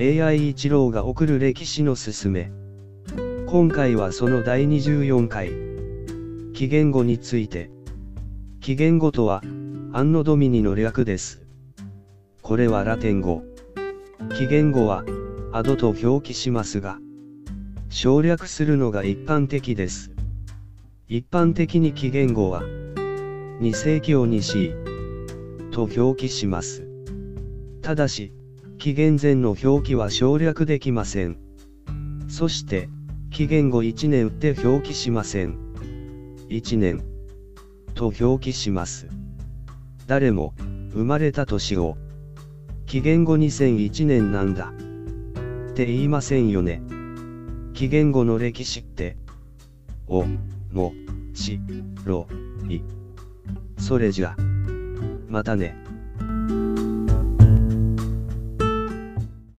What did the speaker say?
AI 一郎が送る歴史のすすめ。今回はその第24回。紀元語について。紀元語とは、アンノドミニの略です。これはラテン語。紀元語は、アドと表記しますが、省略するのが一般的です。一般的に紀元語は、2世紀を西と表記します。ただし、紀元前の表記は省略できません。そして、紀元後1年って表記しません。1年と表記します。誰も、生まれた年を、紀元後2001年なんだ。って言いませんよね。紀元後の歴史って、お、も、し、ろ、い。それじゃ。またね。